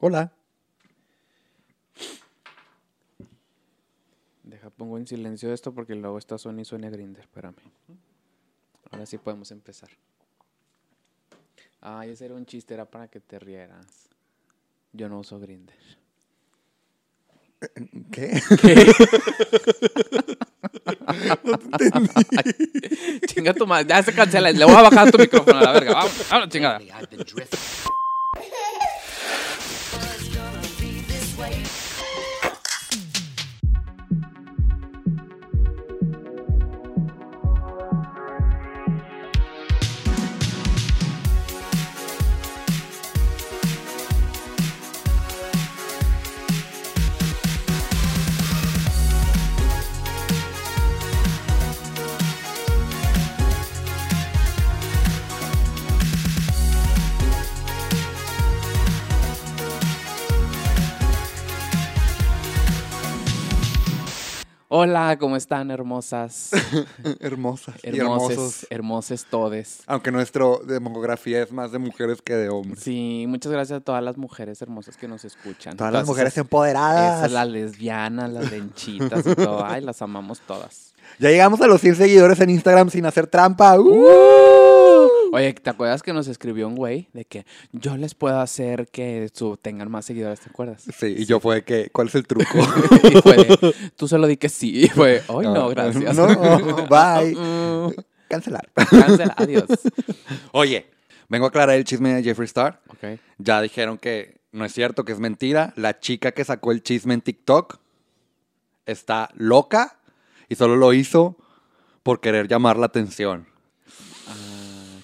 Hola. Deja, pongo en silencio esto porque luego está Sony y suena Grinder. Espérame. Ahora sí podemos empezar. Ay, ese era un chiste, era para que te rieras. Yo no uso Grinder. ¿Qué? Chinga tu madre, ya se cancela. Le voy a bajar tu micrófono a la verga. Vamos, vamos, chingada. Hola, ¿cómo están, hermosas? Hermosas y Hermoses, hermosos. hermoses todes. Aunque nuestra demografía es más de mujeres que de hombres. Sí, muchas gracias a todas las mujeres hermosas que nos escuchan. Todas las mujeres esas- empoderadas. Esas, las lesbianas, las lenchitas y todo. Ay, las amamos todas. Ya llegamos a los 100 seguidores en Instagram sin hacer trampa. ¡Uh! Oye, ¿te acuerdas que nos escribió un güey de que yo les puedo hacer que su, tengan más seguidores? ¿Te acuerdas? Sí, y yo fue que, ¿cuál es el truco? Y fue de, tú solo di que sí. Y fue, ay, no, gracias. No, bye. Mm, Cancelar. Cancela, adiós. Oye, vengo a aclarar el chisme de Jeffree Star. Ok. Ya dijeron que no es cierto, que es mentira. La chica que sacó el chisme en TikTok está loca y solo lo hizo por querer llamar la atención.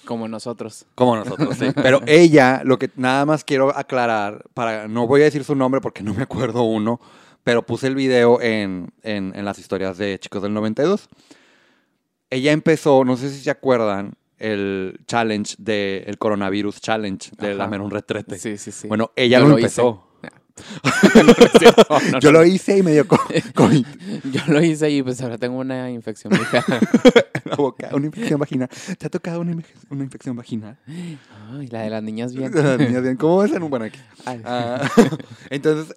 Como nosotros. Como nosotros, sí. Pero ella, lo que nada más quiero aclarar, para no voy a decir su nombre porque no me acuerdo uno, pero puse el video en, en- en las historias de Chicos del 92. Ella empezó, no sé si se acuerdan, el challenge del coronavirus challenge de Ajá. lamer un retrete. Sí, sí, sí. Bueno, ella Yo lo, empezó. No, no. No, Yo lo hice y me dio co- COVID Yo lo hice y pues ahora tengo una infección en la boca, una infección vaginal. ¿Te ha tocado una, infe- una infección vaginal? Ay, la de las niñas bien. Las niñas bien, ¿Cómo es en un aquí? Ah, entonces,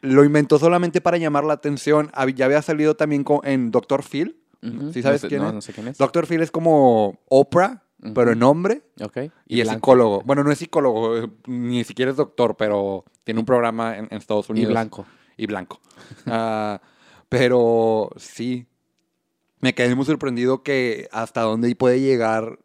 lo inventó solamente para llamar la atención. Ya había salido también en Dr. Phil. Ujú. ¿Sí sabes no sé, quién es? No sé quién es. Dr. Phil es como Oprah, pero en hombre. Ok. Y, es blanco. psicólogo. Bueno, no es psicólogo, eh, ni siquiera es doctor, pero tiene un programa en, en Estados Y Unidos. blanco. Y blanco. Ah, pero sí, me quedé muy sorprendido que hasta dónde puede llegar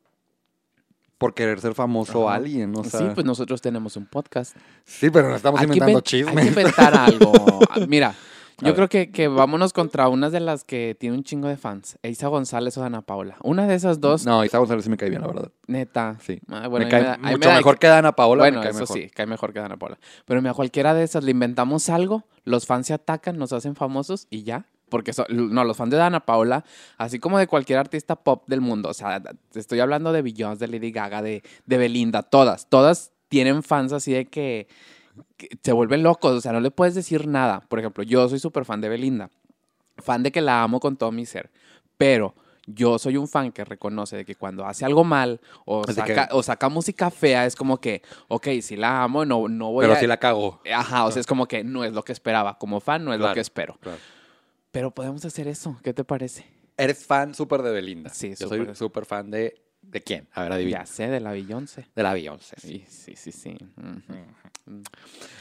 por querer ser famoso Ajá. alguien. O sea, sí, pues nosotros tenemos un podcast. sí, pero no estamos inventando inven- chismes. Hay que inventar algo. Mira, yo creo que, que vámonos contra unas de las que tiene un chingo de fans. Isa González o Ana Paula. Una de esas dos, No, Isa González sí me cae bien, la verdad. neta. Sí. Ah, bueno, me cae da- ahí me mucho da- mejor que Dana Paola. Bueno, me cae eso mejor. sí, cae mejor que Ana Paula. Pero mira, cualquiera de esas le inventamos algo, los fans se atacan, nos hacen famosos y ya. Porque so- no, los fans de Ana Paula, así como de cualquier artista pop del mundo, o sea, estoy hablando de Beyoncé, de Lady Gaga, de, de Belinda, todas, todas tienen fans así de que se vuelven locos, o sea, no le puedes decir nada. Por ejemplo, yo soy súper fan de Belinda, fan de que la amo con todo mi ser, pero yo soy un fan que reconoce de que cuando hace algo mal o que- saca, o saca música fea, es como que, ok, si la amo, no, no voy Pero a... sí la cago. Ajá, o sea, es como que no es lo que esperaba. Como fan, no es lo que espero. claro. Pero podemos hacer eso. ¿Qué te parece? Eres fan súper de Belinda. Sí, Yo soy súper fan de... ¿De quién? A ver, adivina. Ya sé, de la Beyoncé. De la Beyoncé. Sí, sí, sí, sí.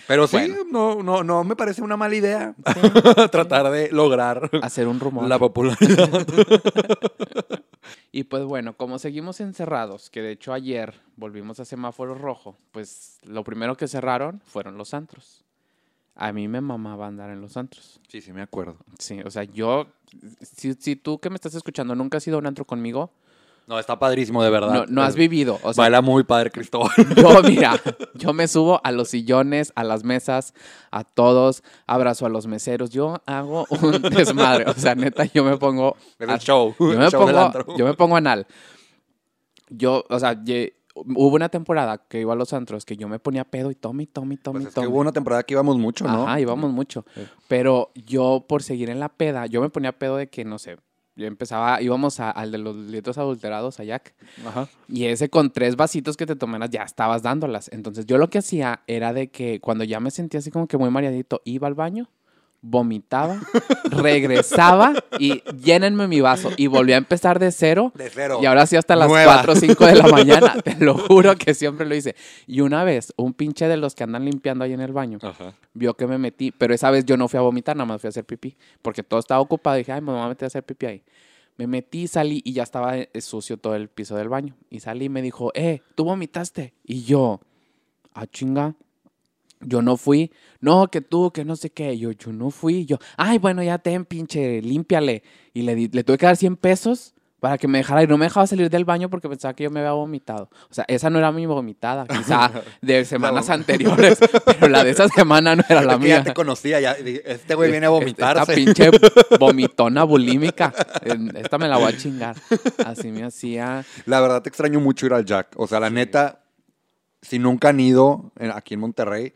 Pero sí, Bueno. no, no, no me parece una mala idea tratar de lograr Hacer un rumor. la popularidad. Y pues bueno, como seguimos encerrados, que de hecho ayer volvimos a semáforo rojo, pues lo primero que cerraron fueron los antros. A mí me mamaba andar en los antros. Sí, sí, me acuerdo. Sí, o sea, yo, si, si tú que me estás escuchando nunca has ido a un antro conmigo, No, está padrísimo, de verdad. no, no has vivido. O sea, Baila muy padre, Cristóbal. Yo, mira, yo me subo a los sillones, a las mesas, a todos, abrazo a los meseros, yo hago un desmadre. O sea, neta, yo me pongo. A- el show. Yo me, show pongo, yo me pongo anal. Yo, o sea, ye- hubo una temporada que iba a los antros que yo me ponía pedo y tome, tome, tome, Pues que hubo una temporada que íbamos mucho, ¿no? Ajá, íbamos mucho. Sí. Pero yo, por seguir en la peda, yo me ponía pedo de que, no sé, yo empezaba, íbamos a- al de los litros adulterados, a Jack. Ajá. Y ese con tres vasitos que te tomaras ya estabas dándolas. Entonces yo lo que hacía era de que cuando ya me sentía así como que muy mareadito, iba al baño, vomitaba, regresaba y llénenme mi vaso. Y volví a empezar de cero. De cero. Y ahora sí hasta las Nueva. 4 o 5 de la mañana. Te lo juro que siempre lo hice. Y una vez, un pinche de los que andan limpiando ahí en el baño Ajá. vio que me metí, pero esa vez yo no fui a vomitar, nada más fui a hacer pipí, porque todo estaba ocupado. Dije, ay, me voy a meter a hacer pipí ahí. Me metí, salí y ya estaba eh, sucio todo el piso del baño. Y salí y me dijo, eh, tú vomitaste. Y yo, ah, chinga. Yo no fui. No, que tú, que no sé qué. Yo, yo no fui. Yo, ay, bueno, ya ten, pinche, límpiale. Y le, di- le tuve que dar 100 pesos para que me dejara. Y no me dejaba salir del baño porque pensaba que yo me había vomitado. O sea, esa no era mi vomitada. Quizá de semanas anteriores. Pero la de esa semana no era la Es que mía. ya te conocía, ya. Este güey viene a vomitarse. Esta pinche vomitona bulímica. Esta me la voy a chingar. Así me hacía. La verdad te extraño mucho ir al Jack. O sea, la neta, si nunca han ido aquí en Monterrey,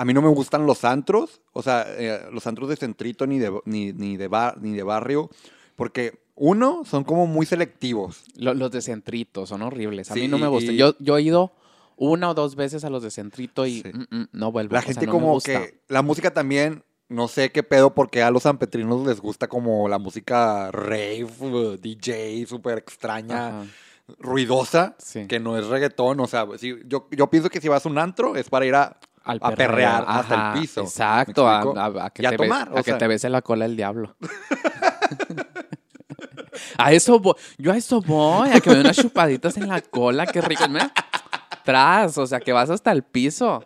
a mí no me gustan los antros. O sea, eh, los antros de centrito ni de, ni, ni de, bar- ni de barrio. Porque, uno, son como muy selectivos. Lo- los de centrito son horribles. A mí no me gustan. y- Yo, yo he ido una o dos veces a los de centrito y Sí. mm, mm, no vuelvo. La O sea, gente me como gusta. que... La música también... No sé qué pedo porque a los sanpetrinos les gusta como la música rave, DJ, súper extraña. Ajá. ruidosa, Sí. que no es reggaetón. O sea, si, yo, yo pienso que si vas a un antro es para ir a, Al a perrear hasta Ajá, el piso. Exacto, ¿Me a, a- a que, Y a te, tomar, a que te bese la cola el diablo. a eso voy, yo a eso voy, a que me den unas chupaditas en la cola, qué rico. Mira, Tras, o sea, que vas hasta el piso.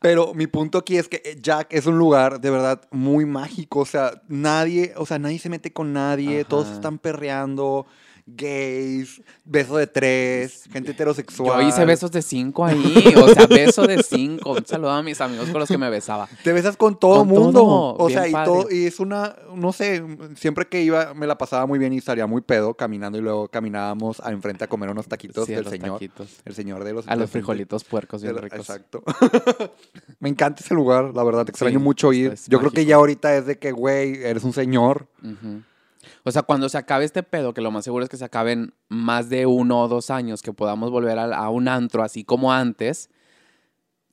Pero mi punto aquí es que eh, Jack es un lugar de verdad muy mágico. O sea, nadie, o sea, nadie se mete con nadie. Todos están perreando. Gays, beso de tres, gente heterosexual. Yo hice besos de cinco ahí, o sea, beso de cinco. Un saludo a mis amigos con los que me besaba. Te besas con todo Con mundo. todo, o sea, y, todo, y es una, no sé, siempre que iba me la pasaba muy bien y salía muy pedo caminando y luego caminábamos a enfrente a comer unos taquitos Sí, del los señor. taquitos. El señor de los A los frijolitos puercos bien ricos. Exacto. me encanta ese lugar, la verdad, te extraño Sí, mucho ir. Yo creo que ya ahorita es de que, güey, eres un señor. O sea, cuando se acabe este pedo, que lo más seguro es que se acaben más de uno o dos años, que podamos volver a, a un antro así como antes,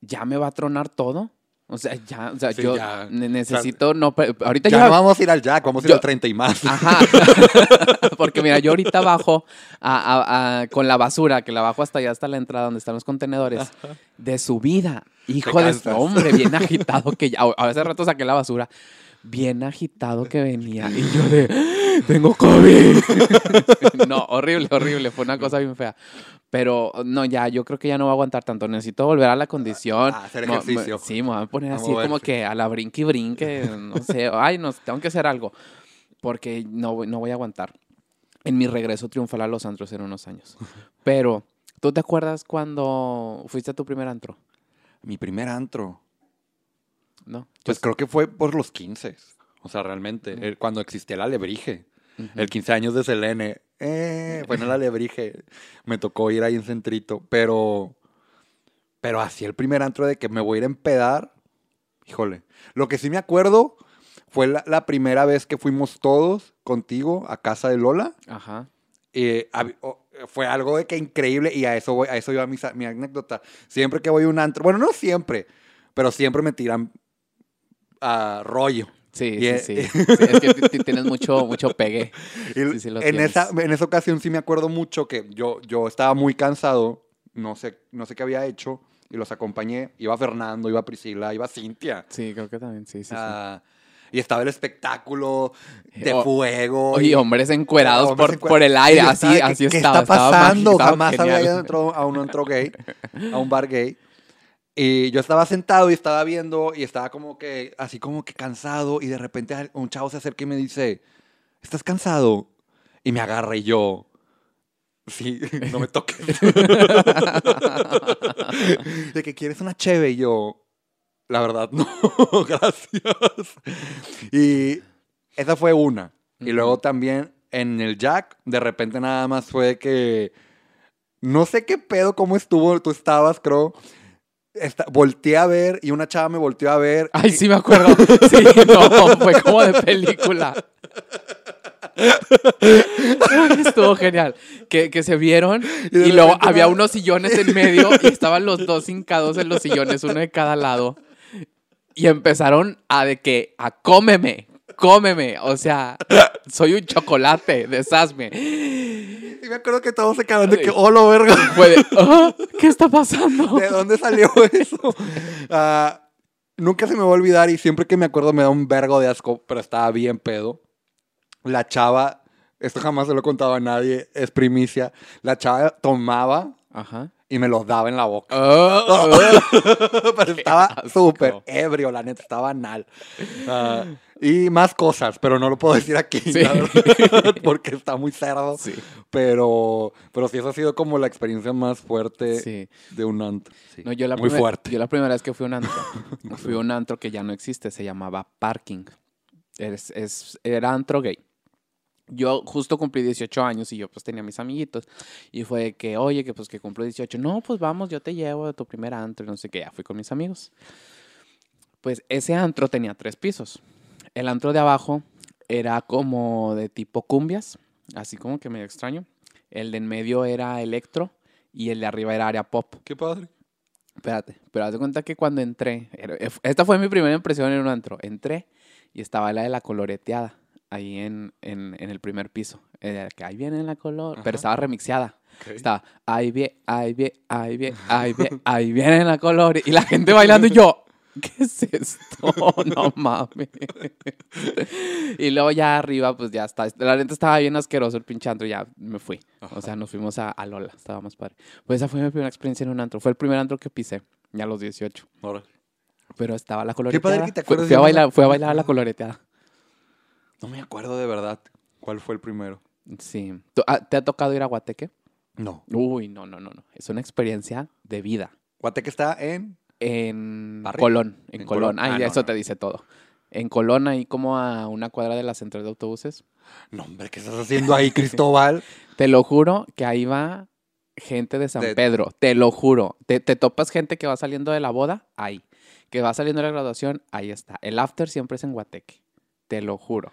ya me va a tronar todo. O sea, ya, o sea, Sí, yo ya. ne- necesito, no, pe- ahorita Ya yo, no vamos a ir al Jack, vamos a ir yo- al 30 y más. Ajá. Porque mira, yo ahorita bajo a- a- a- con la basura, que la bajo hasta allá, hasta la entrada donde están los contenedores, de su vida. Hijo de hombre, bien agitado que ya. A veces rato saqué la basura. Bien agitado que venía. Y yo de, tengo COVID. no, horrible, horrible. Fue una cosa bien fea. Pero no, ya, yo creo que ya no voy a aguantar tanto. Necesito volver a la condición. A hacer Mo- mo- ejercicio. sí, me voy a poner A así como que a la brinque y brinque. No sé. Ay, no, tengo que hacer algo. Porque no, voy- no voy a aguantar. En mi regreso triunfal a los antros en unos años. Pero, ¿tú te acuerdas cuando fuiste a tu primer antro? Mi primer antro. ¿No? Pues creo que fue por los 15. O sea, realmente, cuando existía el alebrije. El 15 años de Selene. Eh, fue en el alebrije. Me tocó ir ahí en Centrito. Pero, pero así el primer antro de que me voy a ir a empedar. Híjole. Lo que sí me acuerdo fue la, la primera vez que fuimos todos contigo a casa de Lola. Ajá. Eh, fue algo de que increíble y a eso voy, a eso iba mi, mi anécdota. Siempre que voy a un antro, bueno, no siempre, pero siempre me tiran a rollo. Sí, sí, eh, sí, Sí, Es que tienes mucho, mucho pegue. Sí, sí en, tienes. esa, en esa ocasión sí me acuerdo mucho que yo, yo estaba muy cansado, no sé, no sé qué había hecho, y los acompañé. Iba Fernando, iba Priscila, iba Cintia. Sí, creo que también, sí, sí. sí. Ah, y estaba el espectáculo de O- fuego. Oye, y- hombres encuerados hombres por, encuer- por el aire, así, estaba, así ¿qué, estaba. ¿Qué está pasando? Jamás había ido a un antro gay, a un bar gay. Y yo estaba sentado y estaba viendo y estaba como que, así como que cansado. Y de repente un chavo se acerca y me dice, ¿estás cansado? Y me agarra y yo, sí, no me toques. de que quieres una cheve y yo, la verdad, no, gracias. Y esa fue una. Y luego también en el Jack, de repente nada más fue que. No sé qué pedo, cómo estuvo, tú estabas, creo. Esta- volteé a ver y una chava me volteó a ver. Ay, y- sí me acuerdo. Sí, no, fue como de película. Estuvo genial. Que, que se vieron Y luego había unos sillones en medio y estaban los dos hincados en los sillones, uno de cada lado. Y empezaron a de que, a cómeme, cómeme. O sea, soy un chocolate, deshazme. Y me acuerdo que todos se quedaron de que, Sí. oh, lo verga. Fue de, "Ah, ¿qué está pasando? ¿De dónde salió eso? Ah, nunca se me va a olvidar y siempre que me acuerdo me da un vergo de asco, pero estaba bien pedo. La chava, esto jamás se lo he contado a nadie, es primicia. La chava tomaba Ajá. y me los daba en la boca. Ah, pero estaba súper ebrio, la neta, estaba anal. Y más cosas, pero no lo puedo decir aquí, Sí. porque está muy cerdo. sí, Pero, pero sí, esa ha sido como la experiencia más fuerte sí. de un antro. No, yo la muy primer- fuerte. Yo la primera vez que fui a un antro, fui a un antro que ya no existe, se llamaba Parking. Es, es- era antro gay. Yo justo cumplí 18 años y yo pues tenía mis amiguitos. Y fue de que, oye, que pues que cumplo 18. No, pues vamos, yo te llevo a tu primer antro y no sé qué. Ya fui con mis amigos. Pues ese antro tenía tres pisos. El antro de abajo era como de tipo cumbias, así como que medio extraño. El de en medio era electro y el de arriba era área pop. Qué padre. Espérate, pero haz de cuenta que cuando entré, eh, esta fue mi primera impresión en un antro. Entré y estaba la de la coloreteada ahí en, en, en el primer piso. Era que ahí viene la color, pero estaba remixeada. Ok. Estaba ahí viene, ahí viene, ahí viene, ahí viene, ahí viene la color. Y la gente bailando y yo, ¿qué es esto? No mames. Y luego ya arriba, pues ya está. La neta estaba bien asqueroso el pinche antro y ya me fui. O sea, nos fuimos a, a Lola, estaba más padre. Pues esa fue mi primera experiencia en un antro. Fue el primer antro que pisé, ya a los 18. Órale. Pero estaba la coloreteada. padre que te Fui- acuerdes fui, de a bailar, fui a bailar a la coloreteada. No me acuerdo de verdad cuál fue el primero. Sí. ¿Tú- ah, ¿Te ha tocado ir a Guateque? No. Uy, no, no, no, no. Es una experiencia de vida. Guateque está en. En ¿Barrio? Colón. En, En Colón. Ah, no, eso no. te dice todo. En Colón, ahí como a una cuadra de la central de autobuses. No, hombre, ¿qué estás haciendo ahí, Cristóbal? Te lo juro que ahí va gente de San De- Pedro. Te lo juro. Te, te topas gente que va saliendo de la boda, ahí. Que va saliendo de la graduación, ahí está. El after siempre es en Guateque. Te lo juro.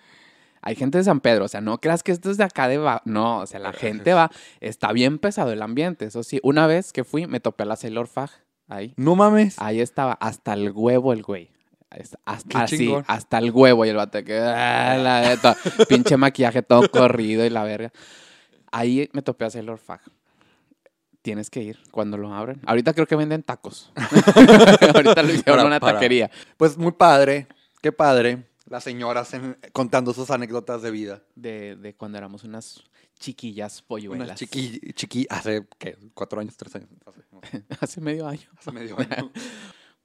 Hay gente de San Pedro, o sea, no creas que esto es de acá de... va- No, o sea, la gente va... Está bien pesado el ambiente, eso sí. Una vez que fui, me topé a la Sailor Fag, ahí. No mames. Ahí estaba, hasta el huevo el güey. Hasta, así, chingón. hasta el huevo y el vato que... ah, la pinche maquillaje todo corrido y la verga. Ahí me topé a Sailor Fag. Tienes que ir cuando lo abren. Ahorita creo que venden tacos. Ahorita lo hicieron Para- una para- taquería. Pues muy padre. Qué padre. Las señoras en- contando sus anécdotas de vida. De, de cuando éramos unas chiquillas polluelas. Unas chiqui, chiqui, hace, ¿qué? ¿Cuatro años? ¿Tres años? Hace, no sé, Hace medio año. hace medio año.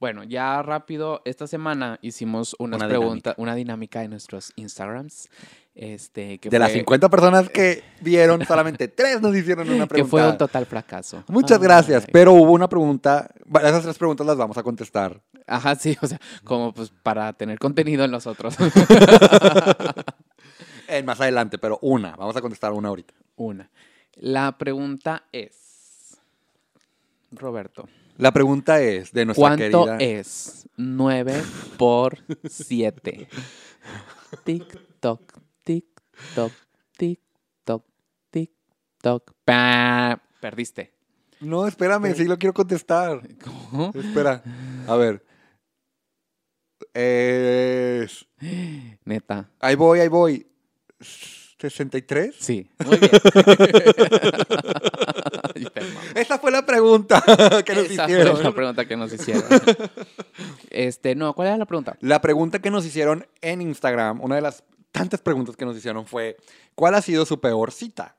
Bueno, ya rápido, esta semana hicimos unas Una preguntas, una dinámica en nuestros Instagrams. Este, que De las fue- 50 personas que vieron, solamente tres nos hicieron una que pregunta. fue un total fracaso. Muchas gracias, pero hubo una pregunta, esas tres preguntas las vamos a contestar. Ajá, sí, o sea, como pues para tener contenido en nosotros. En más adelante, pero una, vamos a contestar una ahorita. Una. La pregunta es, Roberto, La pregunta es de nuestra ¿cuánto querida... es 9 por 7? TikTok, TikTok, TikTok, TikTok. Pa. Perdiste. No, espérame, sí lo quiero contestar. ¿Cómo? Espera, a ver. Es... Neta. Ahí voy, ahí voy. ¿63? Sí. Muy bien. Esa fue la pregunta que nos Esa fue hicieron. la pregunta que nos hicieron. Este, no, ¿cuál era la pregunta? La pregunta que nos hicieron en Instagram, una de las tantas preguntas que nos hicieron fue, ¿cuál ha sido su peor cita?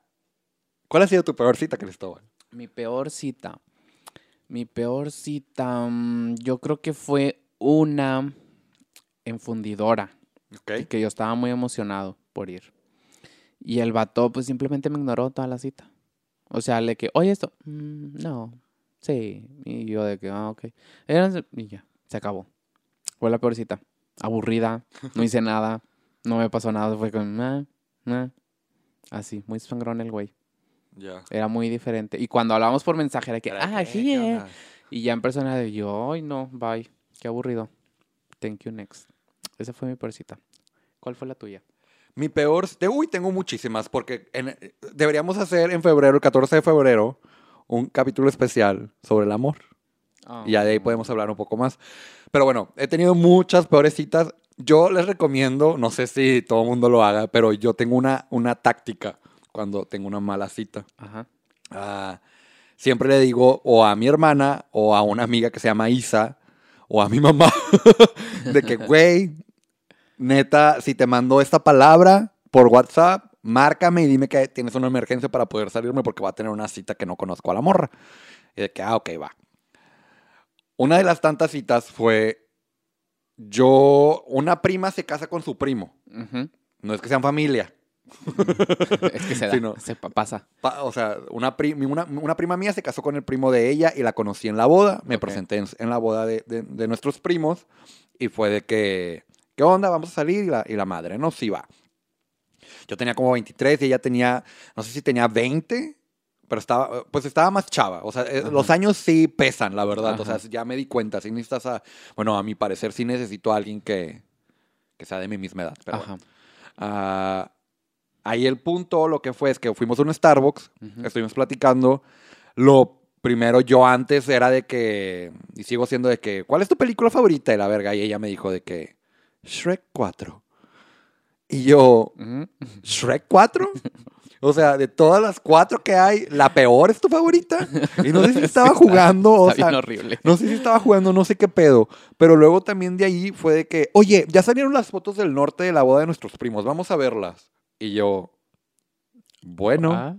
¿Cuál ha sido tu peor cita, Cristóbal? Mi peor cita. Mi peor cita, mm, yo creo que fue una enfundidora, Ok. que yo estaba muy emocionado por ir. Y el vato, pues simplemente me ignoró toda la cita. O sea, le que, oye, esto, "Mm, no, sí. Y yo de que, ah, ok. Y ya, se acabó. Fue la peor cita. Aburrida, no hice nada, no me pasó nada. Fue con, "Ah, ah". así, muy sangrón el güey. Ya. Era muy diferente. Y cuando hablábamos por mensaje era que, ah, sí, ¿qué eh". onda? Y ya en persona de yo, ay, no, bye. Qué aburrido. Thank you, next. Esa fue mi peor cita. ¿Cuál fue la tuya? Mi peor, de, uy, tengo muchísimas, porque en- deberíamos hacer en febrero, el 14 de febrero, un capítulo especial sobre el amor. Y ya de ahí podemos hablar un poco más. Pero bueno, he tenido muchas peores citas. Yo les recomiendo, no sé si todo el mundo lo haga, pero yo tengo una, una táctica cuando tengo una mala cita. Ajá. Ah, siempre le digo o a mi hermana o a una amiga que se llama Isa o a mi mamá de que, güey, neta, si te mando esta palabra por WhatsApp, márcame y dime que tienes una emergencia para poder salirme porque va a tener una cita que no conozco a la morra. Y de que, ah, ok, va. Una de las tantas citas fue yo, una prima se casa con su primo. No es que sean familia. Es que se da, se pasa. Pa- o sea, una, pri- mi- una, una prima mía se casó con el primo de ella y la conocí en la boda. Me presenté en, en la boda de, de- de nuestros primos y fue de que, ¿qué onda? Vamos a salir y la, y la madre, ¿no? Sí va. Yo tenía como 23 y ella tenía, no sé si tenía 20, pero estaba, pues estaba más chava. O sea, eh, Ajá. los años sí pesan, la verdad. O sea, Ajá. ya me di cuenta. Sí necesitas a, bueno, a mi parecer sí necesito a alguien que, que sea de mi misma edad. Pero bueno. Ajá. Ah, ahí el punto, lo que fue es que fuimos a un Starbucks, estuvimos platicando. Lo primero, yo antes era de que, y sigo siendo de que, ¿cuál es tu película favorita? Y la verga, y ella me dijo de que, Shrek 4. Y yo. ¿Shrek 4? O sea, de todas las cuatro que hay, la peor es tu favorita. Y no sé si estaba jugando, o Está bien sea, horrible. no sé si estaba jugando, no sé qué pedo. Pero luego también de ahí fue de que, oye, ya salieron las fotos del norte de la boda de nuestros primos, vamos a verlas. Y yo, bueno, Ah,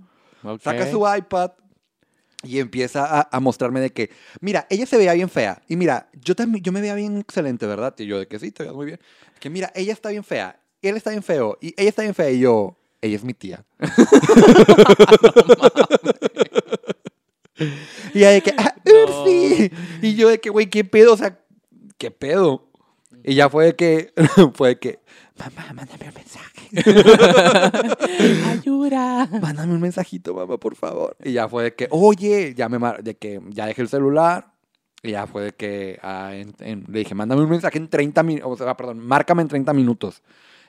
saca su iPad y empieza a, a mostrarme de que, mira, ella se veía bien fea. Y mira, yo también, yo me veía bien excelente, ¿verdad? Y yo de que sí, te veías muy bien. Que mira, ella está bien fea, él está bien feo, y ella está bien fea. Y yo, ella es mi tía. y ella de que, ah, No. sí. Y yo de que, güey, ¿qué pedo? O sea, ¿qué pedo? Y ya fue de que, fue de que, mamá, mándame un mensaje. Ayuda. Mándame un mensajito, mamá, por favor. Y ya fue de que, oye, ya me mar- de que ya dejé el celular. Y ya fue de que ah, en- en- le dije, mándame un mensaje en 30 minutos, o sea, perdón, márcame en 30 minutos.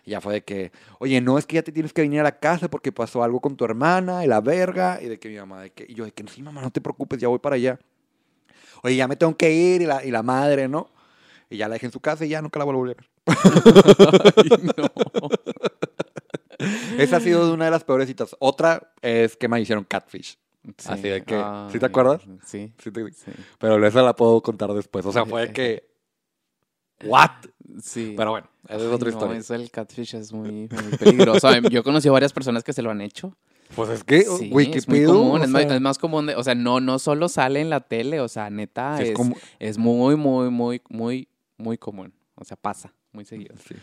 Y ya fue de que, oye, no, es que ya te tienes que venir a la casa porque pasó algo con tu hermana y la verga. Y de que mi mamá, de que, y yo de que, sí, mamá, no te preocupes, ya voy para allá. Oye, ya me tengo que ir y la, y la madre, ¿no? Y ya la dejé en su casa y ya nunca la vuelvo a volver. Ay, no. Esa ha sido una de las peores citas. Otra es que me hicieron catfish. Así de que, ¿sí te Ay, acuerdas? Sí. Sí te- Sí. Pero esa la puedo contar después. O sea, fue de que. ¿What? sí. Pero bueno, esa es Ay, otra no, historia. Eso del catfish es muy, muy peligroso. Yo he conocido varias personas que se lo han hecho. Pues es que, Sí, güey, ¿qué es muy pedo? común. Es, más, sea, es más común. De, o sea, no, no solo sale en la tele. O sea, neta, sí, es, es como- es muy, muy, muy, muy, muy común. O sea, pasa muy seguido. sí.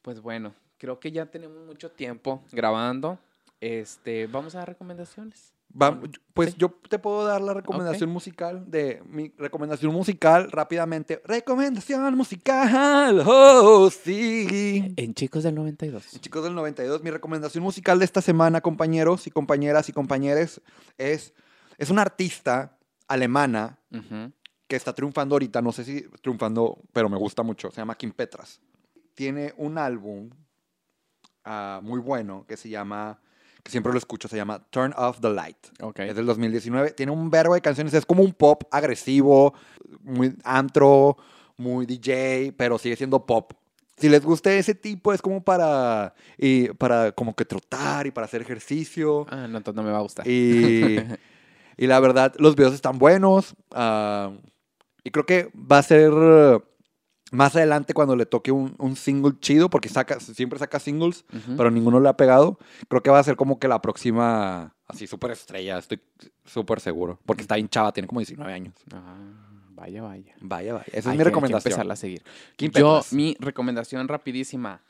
Pues bueno, creo que ya tenemos mucho tiempo grabando. Este, vamos a dar recomendaciones. Va- pues Sí. yo te puedo dar la recomendación musical de mi recomendación musical rápidamente. Recomendación musical. Oh, sí. En Chicos del 92. Chicos del 92, mi recomendación musical de esta semana, compañeros y compañeras y compañeros, es, es una artista alemana que está triunfando ahorita, no sé si triunfando, pero me gusta mucho, se llama Kim Petras. Tiene un álbum ah, muy bueno que se llama, que siempre lo escucho, se llama Turn Off the Light. Ok. Es del 2019, tiene un verbo de canciones, es como un pop agresivo, muy antro, muy DJ, pero sigue siendo pop. Si les gusta ese tipo, es como para, y para como que trotar y para hacer ejercicio. Ah, no, entonces no me va a gustar. Y, y la verdad, los videos están buenos. ah, y creo que va a ser más adelante cuando le toque un, un single chido, porque saca, siempre saca singles, pero ninguno le ha pegado. Creo que va a ser como que la próxima, así, súper estrella, estoy súper seguro. Porque está bien chava, tiene como 19 años. Ah, vaya, vaya. Vaya, vaya. Esa es mi que- hay que recomendación. empezarla a seguir. Yo, mi recomendación rapidísima.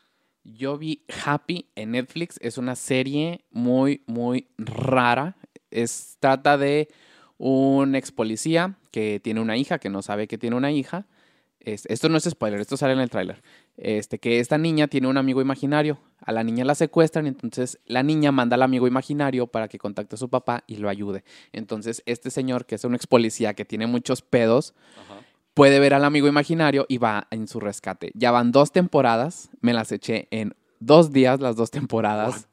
Yo vi Happy en Netflix. Es una serie muy, muy rara. Es, trata de un ex policía que tiene una hija, que no sabe que tiene una hija. Es- esto no es spoiler, esto sale en el tráiler. Este, que esta niña tiene un amigo imaginario. A la niña la secuestran, entonces la niña manda al amigo imaginario para que contacte a su papá y lo ayude. Entonces, este señor, que es un ex policía que tiene muchos pedos, Ajá. puede ver al amigo imaginario y va en su rescate. Ya van dos temporadas, me las eché en dos días las dos temporadas.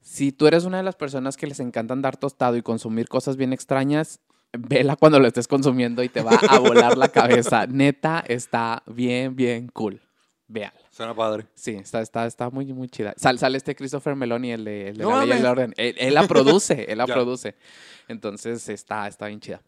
Si tú eres una de las personas que les encanta andar tostado y consumir cosas bien extrañas, vela cuando lo estés consumiendo y te va a volar la cabeza. Neta, está bien, bien cool. Véala. Suena padre. Sí, está, está, está muy, muy chida. Sal- sale este Christopher Meloni, el de, el de No la ley y el orden. Él, él la produce, él la produce. Entonces está, está bien chida.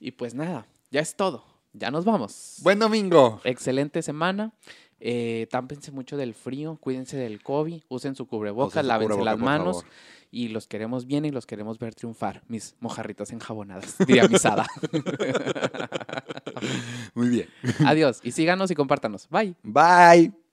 Y pues nada, ya es todo. Ya nos vamos. Buen domingo. Excelente semana. Eh, tápense mucho del frío, cuídense del COVID, usen su cubrebocas, Usen su lávense cubreboca, las manos y los queremos bien y los queremos ver triunfar. Mis mojarritas enjabonadas, diría misada. Muy bien. Adiós y síganos y compártanos. Bye. Bye.